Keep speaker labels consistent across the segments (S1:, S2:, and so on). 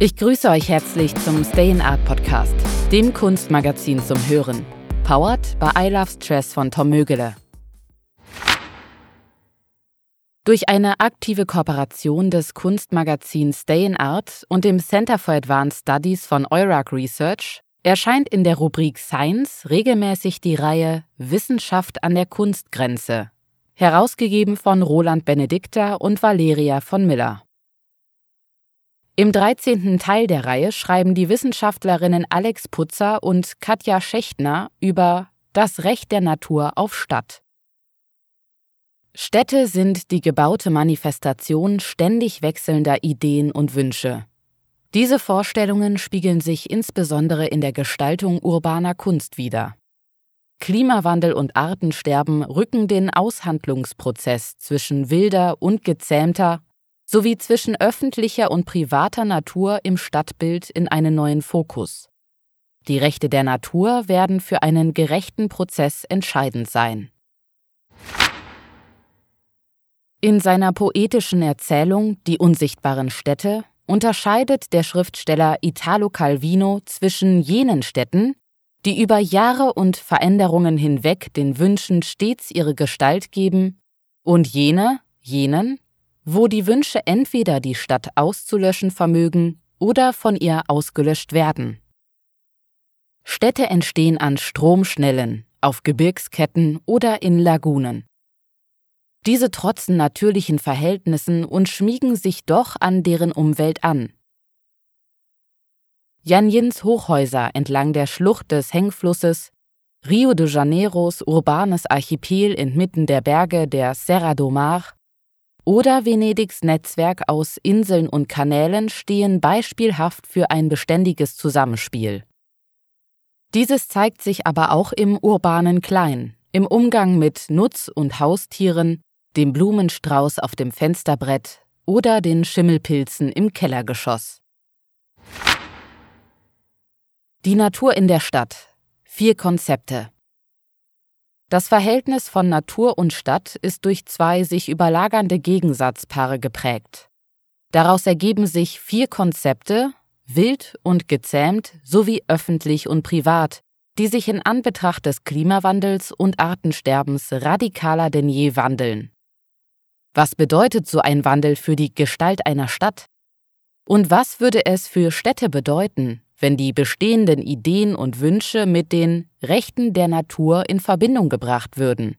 S1: Ich grüße euch herzlich zum Stay in Art Podcast, dem Kunstmagazin zum Hören. Powered by I Love Stress von Tom Mögele. Durch eine aktive Kooperation des Kunstmagazins Stay in Art und dem Center for Advanced Studies von Eurac Research erscheint in der Rubrik Science regelmäßig die Reihe Wissenschaft an der Kunstgrenze, herausgegeben von Roland Benedikter und Valeria von Miller. Im 13. Teil der Reihe schreiben die Wissenschaftlerinnen Alex Putzer und Katja Schechtner über das Recht der Natur auf Stadt. Städte sind die gebaute Manifestation ständig wechselnder Ideen und Wünsche. Diese Vorstellungen spiegeln sich insbesondere in der Gestaltung urbaner Kunst wider. Klimawandel und Artensterben rücken den Aushandlungsprozess zwischen wilder und gezähmter sowie zwischen öffentlicher und privater Natur im Stadtbild in einen neuen Fokus. Die Rechte der Natur werden für einen gerechten Prozess entscheidend sein. In seiner poetischen Erzählung Die unsichtbaren Städte unterscheidet der Schriftsteller Italo Calvino zwischen jenen Städten, die über Jahre und Veränderungen hinweg den Wünschen stets ihre Gestalt geben, und jene, jenen, wo die Wünsche entweder die Stadt auszulöschen vermögen oder von ihr ausgelöscht werden. Städte entstehen an Stromschnellen, auf Gebirgsketten oder in Lagunen. Diese trotzen natürlichen Verhältnissen und schmiegen sich doch an deren Umwelt an. Janjins Hochhäuser entlang der Schlucht des Hengflusses, Rio de Janeiros urbanes Archipel inmitten der Berge der Serra do Mar oder Venedigs Netzwerk aus Inseln und Kanälen stehen beispielhaft für ein beständiges Zusammenspiel. Dieses zeigt sich aber auch im urbanen Klein, im Umgang mit Nutz- und Haustieren, dem Blumenstrauß auf dem Fensterbrett oder den Schimmelpilzen im Kellergeschoss. Die Natur in der Stadt. Vier Konzepte. Das Verhältnis von Natur und Stadt ist durch zwei sich überlagernde Gegensatzpaare geprägt. Daraus ergeben sich vier Konzepte, wild und gezähmt sowie öffentlich und privat, die sich in Anbetracht des Klimawandels und Artensterbens radikaler denn je wandeln. Was bedeutet so ein Wandel für die Gestalt einer Stadt? Und was würde es für Städte bedeuten, wenn die bestehenden Ideen und Wünsche mit den Rechten der Natur in Verbindung gebracht würden,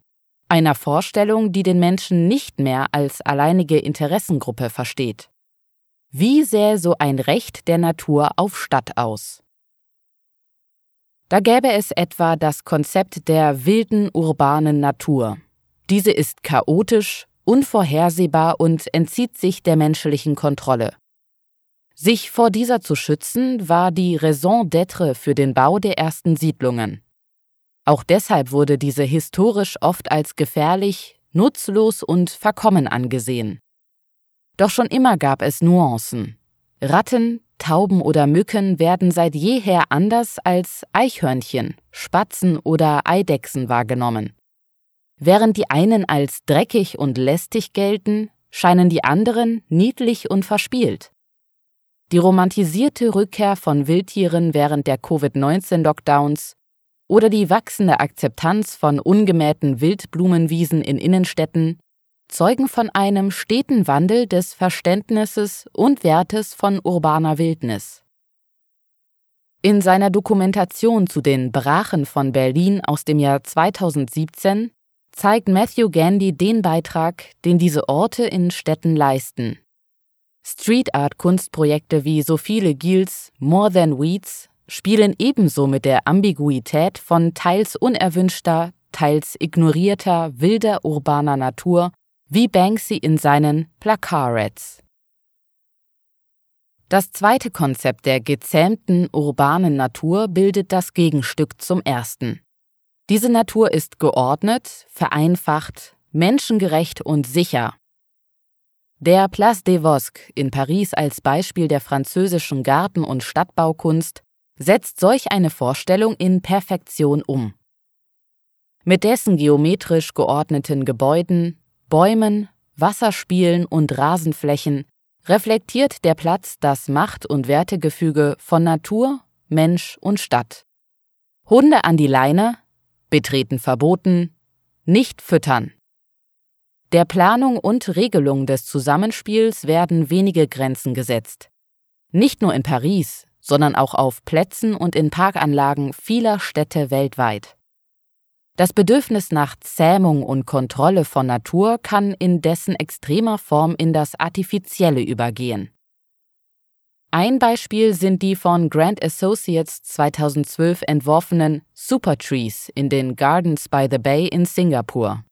S1: einer Vorstellung, die den Menschen nicht mehr als alleinige Interessengruppe versteht. Wie sähe so ein Recht der Natur auf Stadt aus? Da gäbe es etwa das Konzept der wilden urbanen Natur. Diese ist chaotisch, unvorhersehbar und entzieht sich der menschlichen Kontrolle. Sich vor dieser zu schützen, war die Raison d'être für den Bau der ersten Siedlungen. Auch deshalb wurde diese historisch oft als gefährlich, nutzlos und verkommen angesehen. Doch schon immer gab es Nuancen. Ratten, Tauben oder Mücken werden seit jeher anders als Eichhörnchen, Spatzen oder Eidechsen wahrgenommen. Während die einen als dreckig und lästig gelten, scheinen die anderen niedlich und verspielt. Die romantisierte Rückkehr von Wildtieren während der Covid-19-Lockdowns oder die wachsende Akzeptanz von ungemähten Wildblumenwiesen in Innenstädten zeugen von einem steten Wandel des Verständnisses und Wertes von urbaner Wildnis. In seiner Dokumentation zu den Brachen von Berlin aus dem Jahr 2017 zeigt Matthew Gandy den Beitrag, den diese Orte in Städten leisten. Street Art Kunstprojekte wie so viele Gils More Than Weeds spielen ebenso mit der Ambiguität von teils unerwünschter, teils ignorierter, wilder urbaner Natur wie Banksy in seinen Placarets. Das zweite Konzept der gezähmten urbanen Natur bildet das Gegenstück zum ersten. Diese Natur ist geordnet, vereinfacht, menschengerecht und sicher, der Place des Vosques in Paris als Beispiel der französischen Garten- und Stadtbaukunst setzt solch eine Vorstellung in Perfektion um. Mit dessen geometrisch geordneten Gebäuden, Bäumen, Wasserspielen und Rasenflächen reflektiert der Platz das Macht- und Wertegefüge von Natur, Mensch und Stadt. Hunde an die Leine, betreten verboten, nicht füttern. Der Planung und Regelung des Zusammenspiels werden wenige Grenzen gesetzt. Nicht nur in Paris, sondern auch auf Plätzen und in Parkanlagen vieler Städte weltweit. Das Bedürfnis nach Zähmung und Kontrolle von Natur kann in dessen extremer Form in das Artifizielle übergehen. Ein Beispiel sind die von Grant Associates 2012 entworfenen Supertrees in den Gardens by the Bay in Singapur.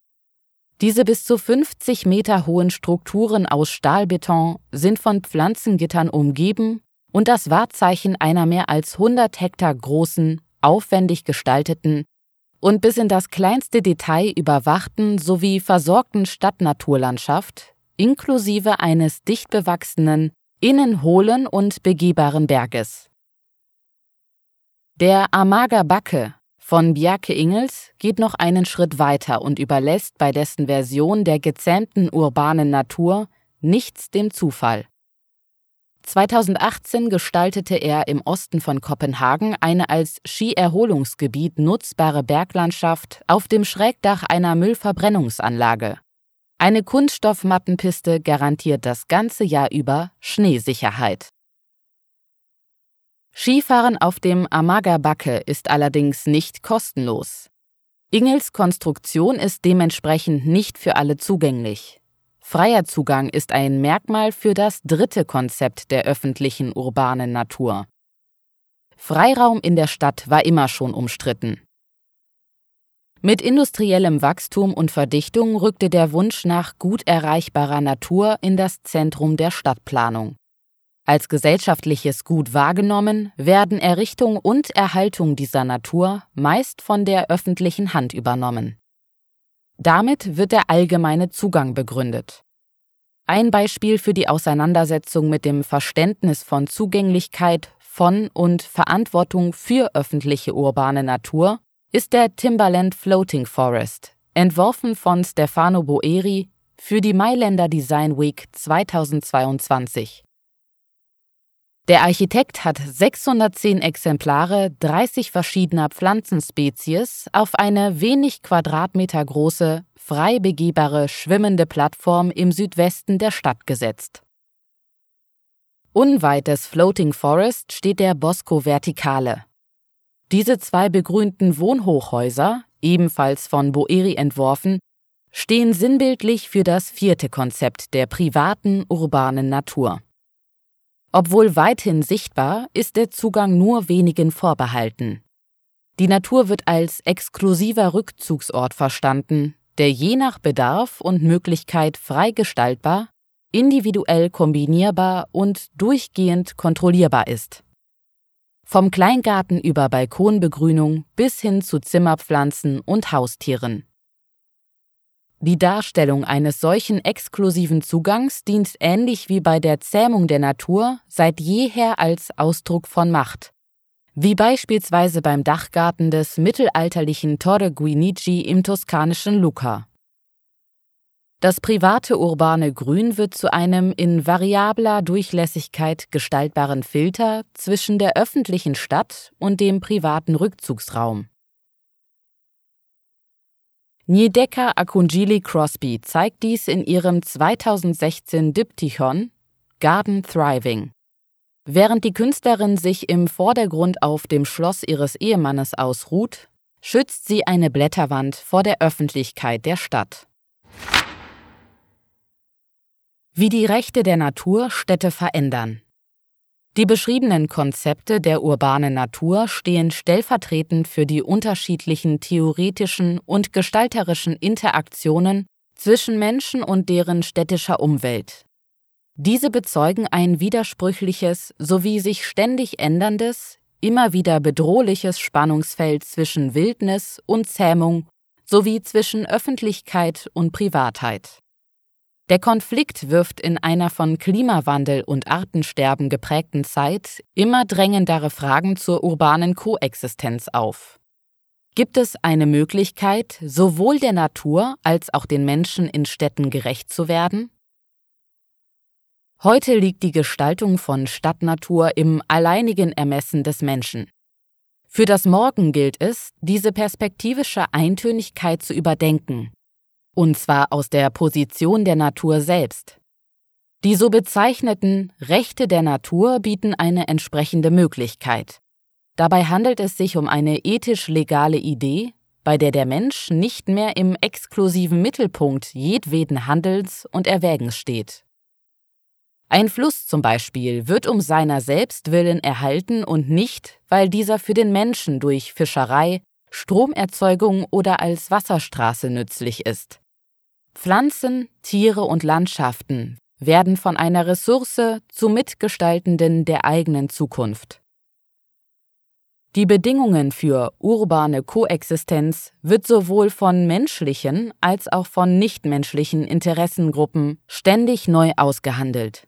S1: Diese bis zu 50 Meter hohen Strukturen aus Stahlbeton sind von Pflanzengittern umgeben und das Wahrzeichen einer mehr als 100 Hektar großen, aufwendig gestalteten und bis in das kleinste Detail überwachten sowie versorgten Stadtnaturlandschaft, inklusive eines dicht bewachsenen, innen hohlen und begehbaren Berges. Der Amager Backe von Bjarke Ingels geht noch einen Schritt weiter und überlässt bei dessen Version der gezähmten urbanen Natur nichts dem Zufall. 2018 gestaltete er im Osten von Kopenhagen eine als Skierholungsgebiet nutzbare Berglandschaft auf dem Schrägdach einer Müllverbrennungsanlage. Eine Kunststoffmattenpiste garantiert das ganze Jahr über Schneesicherheit. Skifahren auf dem Amager-Backe ist allerdings nicht kostenlos. Ingels Konstruktion ist dementsprechend nicht für alle zugänglich. Freier Zugang ist ein Merkmal für das dritte Konzept der öffentlichen urbanen Natur. Freiraum in der Stadt war immer schon umstritten. Mit industriellem Wachstum und Verdichtung rückte der Wunsch nach gut erreichbarer Natur in das Zentrum der Stadtplanung. Als gesellschaftliches Gut wahrgenommen, werden Errichtung und Erhaltung dieser Natur meist von der öffentlichen Hand übernommen. Damit wird der allgemeine Zugang begründet. Ein Beispiel für die Auseinandersetzung mit dem Verständnis von Zugänglichkeit von und Verantwortung für öffentliche urbane Natur ist der Timberland Floating Forest, entworfen von Stefano Boeri für die Mailänder Design Week 2022. Der Architekt hat 610 Exemplare 30 verschiedener Pflanzenspezies auf eine wenig Quadratmeter große, frei begehbare schwimmende Plattform im Südwesten der Stadt gesetzt. Unweit des Floating Forest steht der Bosco Verticale. Diese zwei begrünten Wohnhochhäuser, ebenfalls von Boeri entworfen, stehen sinnbildlich für das vierte Konzept der privaten urbanen Natur. Obwohl weithin sichtbar, ist der Zugang nur wenigen vorbehalten. Die Natur wird als exklusiver Rückzugsort verstanden, der je nach Bedarf und Möglichkeit frei gestaltbar, individuell kombinierbar und durchgehend kontrollierbar ist. Vom Kleingarten über Balkonbegrünung bis hin zu Zimmerpflanzen und Haustieren. Die Darstellung eines solchen exklusiven Zugangs dient ähnlich wie bei der Zähmung der Natur seit jeher als Ausdruck von Macht, wie beispielsweise beim Dachgarten des mittelalterlichen Torre Guinici im toskanischen Lucca. Das private urbane Grün wird zu einem in variabler Durchlässigkeit gestaltbaren Filter zwischen der öffentlichen Stadt und dem privaten Rückzugsraum. Niedeka Akunjili Crosby zeigt dies in ihrem 2016 Diptychon Garden Thriving. Während die Künstlerin sich im Vordergrund auf dem Schloss ihres Ehemannes ausruht, schützt sie eine Blätterwand vor der Öffentlichkeit der Stadt. Wie die Rechte der Natur Städte verändern. Die beschriebenen Konzepte der urbanen Natur stehen stellvertretend für die unterschiedlichen theoretischen und gestalterischen Interaktionen zwischen Menschen und deren städtischer Umwelt. Diese bezeugen ein widersprüchliches sowie sich ständig änderndes, immer wieder bedrohliches Spannungsfeld zwischen Wildnis und Zähmung sowie zwischen Öffentlichkeit und Privatheit. Der Konflikt wirft in einer von Klimawandel und Artensterben geprägten Zeit immer drängendere Fragen zur urbanen Koexistenz auf. Gibt es eine Möglichkeit, sowohl der Natur als auch den Menschen in Städten gerecht zu werden? Heute liegt die Gestaltung von Stadtnatur im alleinigen Ermessen des Menschen. Für das Morgen gilt es, diese perspektivische Eintönigkeit zu überdenken, und zwar aus der Position der Natur selbst. Die so bezeichneten Rechte der Natur bieten eine entsprechende Möglichkeit. Dabei handelt es sich um eine ethisch-legale Idee, bei der der Mensch nicht mehr im exklusiven Mittelpunkt jedweden Handelns und Erwägens steht. Ein Fluss zum Beispiel wird um seiner selbst willen erhalten und nicht, weil dieser für den Menschen durch Fischerei, Stromerzeugung oder als Wasserstraße nützlich ist. Pflanzen, Tiere und Landschaften werden von einer Ressource zu Mitgestaltenden der eigenen Zukunft. Die Bedingungen für urbane Koexistenz wird sowohl von menschlichen als auch von nichtmenschlichen Interessengruppen ständig neu ausgehandelt.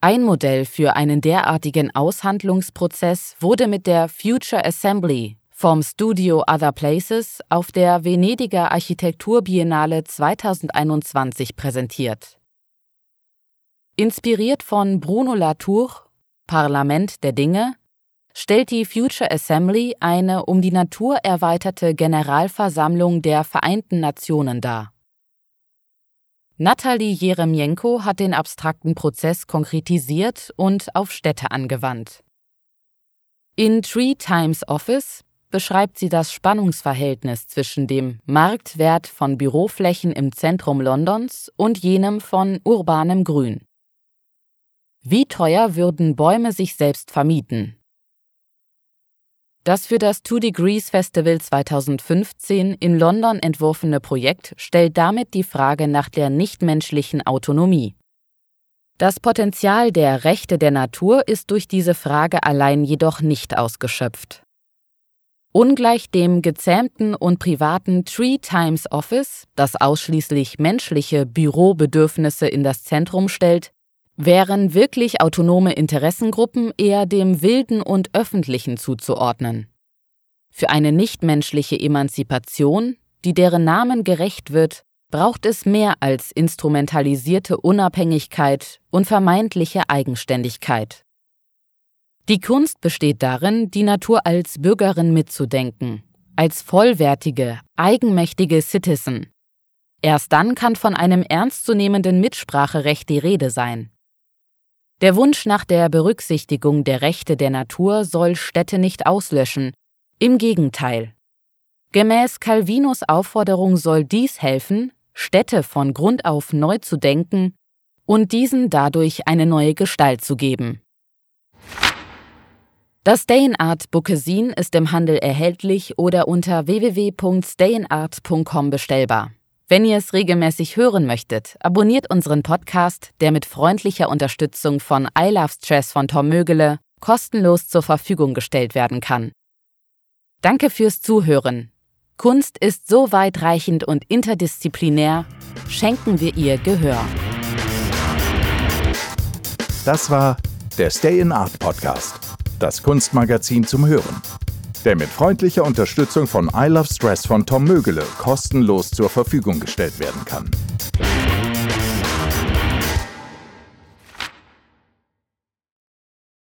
S1: Ein Modell für einen derartigen Aushandlungsprozess wurde mit der Future Assembly vom Studio Other Places auf der Venediger Architekturbiennale 2021 präsentiert. Inspiriert von Bruno Latour, Parlament der Dinge, stellt die Future Assembly eine um die Natur erweiterte Generalversammlung der Vereinten Nationen dar. Nathalie Jeremjenko hat den abstrakten Prozess konkretisiert und auf Städte angewandt. In Three Times Office beschreibt sie das Spannungsverhältnis zwischen dem Marktwert von Büroflächen im Zentrum Londons und jenem von urbanem Grün. Wie teuer würden Bäume sich selbst vermieten? Das für das Two Degrees Festival 2015 in London entworfene Projekt stellt damit die Frage nach der nichtmenschlichen Autonomie. Das Potenzial der Rechte der Natur ist durch diese Frage allein jedoch nicht ausgeschöpft. Ungleich dem gezähmten und privaten Three Times Office, das ausschließlich menschliche Bürobedürfnisse in das Zentrum stellt, wären wirklich autonome Interessengruppen eher dem Wilden und Öffentlichen zuzuordnen. Für eine nichtmenschliche Emanzipation, die deren Namen gerecht wird, braucht es mehr als instrumentalisierte Unabhängigkeit und vermeintliche Eigenständigkeit. Die Kunst besteht darin, die Natur als Bürgerin mitzudenken, als vollwertige, eigenmächtige Citizen. Erst dann kann von einem ernstzunehmenden Mitspracherecht die Rede sein. Der Wunsch nach der Berücksichtigung der Rechte der Natur soll Städte nicht auslöschen, im Gegenteil. Gemäß Calvinos Aufforderung soll dies helfen, Städte von Grund auf neu zu denken und diesen dadurch eine neue Gestalt zu geben. Das Stayinart Bookesin ist im Handel erhältlich oder unter www.stayinart.com bestellbar. Wenn ihr es regelmäßig hören möchtet, abonniert unseren Podcast, der mit freundlicher Unterstützung von I Love Stress von Tom Mögele kostenlos zur Verfügung gestellt werden kann. Danke fürs Zuhören. Kunst ist so weitreichend und interdisziplinär, schenken wir ihr Gehör.
S2: Das war der Stay in Art Podcast, das Kunstmagazin zum Hören der mit freundlicher Unterstützung von I Love Stress von Tom Mögele kostenlos zur Verfügung gestellt werden kann.